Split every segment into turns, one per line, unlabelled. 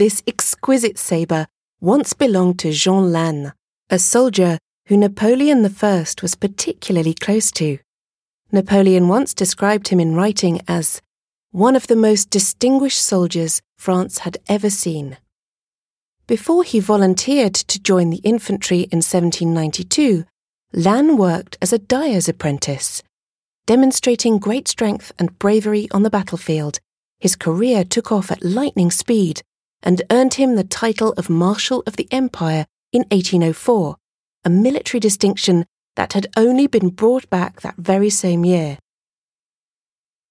This exquisite sabre once belonged to Jean Lannes, a soldier who Napoleon I was particularly close to. Napoleon once described him in writing as one of the most distinguished soldiers France had ever seen. Before he volunteered to join the infantry in 1792, Lannes worked as a dyer's apprentice. Demonstrating great strength and bravery on the battlefield, his career took off at lightning speed and earned him the title of Marshal of the Empire in 1804, a military distinction that had only been brought back that very same year.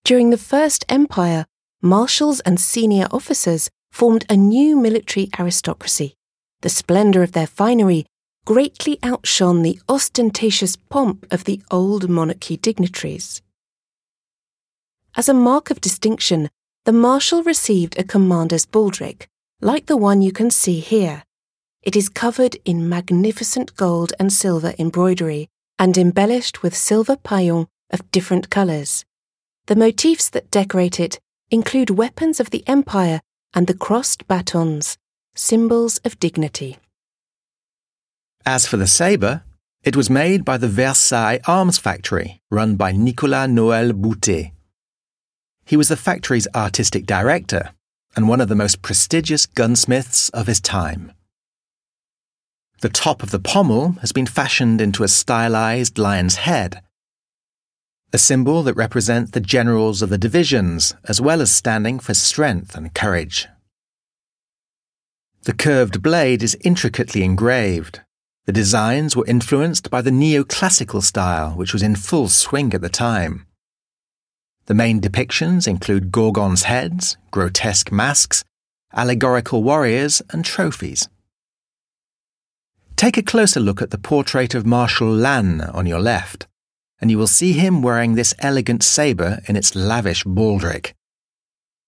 During the First Empire, marshals and senior officers formed a new military aristocracy. The splendour of their finery greatly outshone the ostentatious pomp of the old monarchy dignitaries. As a mark of distinction, the marshal received a commander's baldric, like the one you can see here. It is covered in magnificent gold and silver embroidery and embellished with silver paillons of different colours. The motifs that decorate it include weapons of the empire and the crossed batons, symbols of dignity.
As for the sabre, it was made by the Versailles Arms Factory, run by Nicolas Noël Boutet. He was the factory's artistic director and one of the most prestigious gunsmiths of his time. The top of the pommel has been fashioned into a stylized lion's head a symbol that represents the generals of the divisions, as well as standing for strength and courage. The curved blade is intricately engraved. The designs were influenced by the neoclassical style, which was in full swing at the time. The main depictions include gorgons' heads, grotesque masks, allegorical warriors, and trophies. Take a closer look at the portrait of Marshal Lannes on your left and you will see him wearing this elegant sabre in its lavish baldric.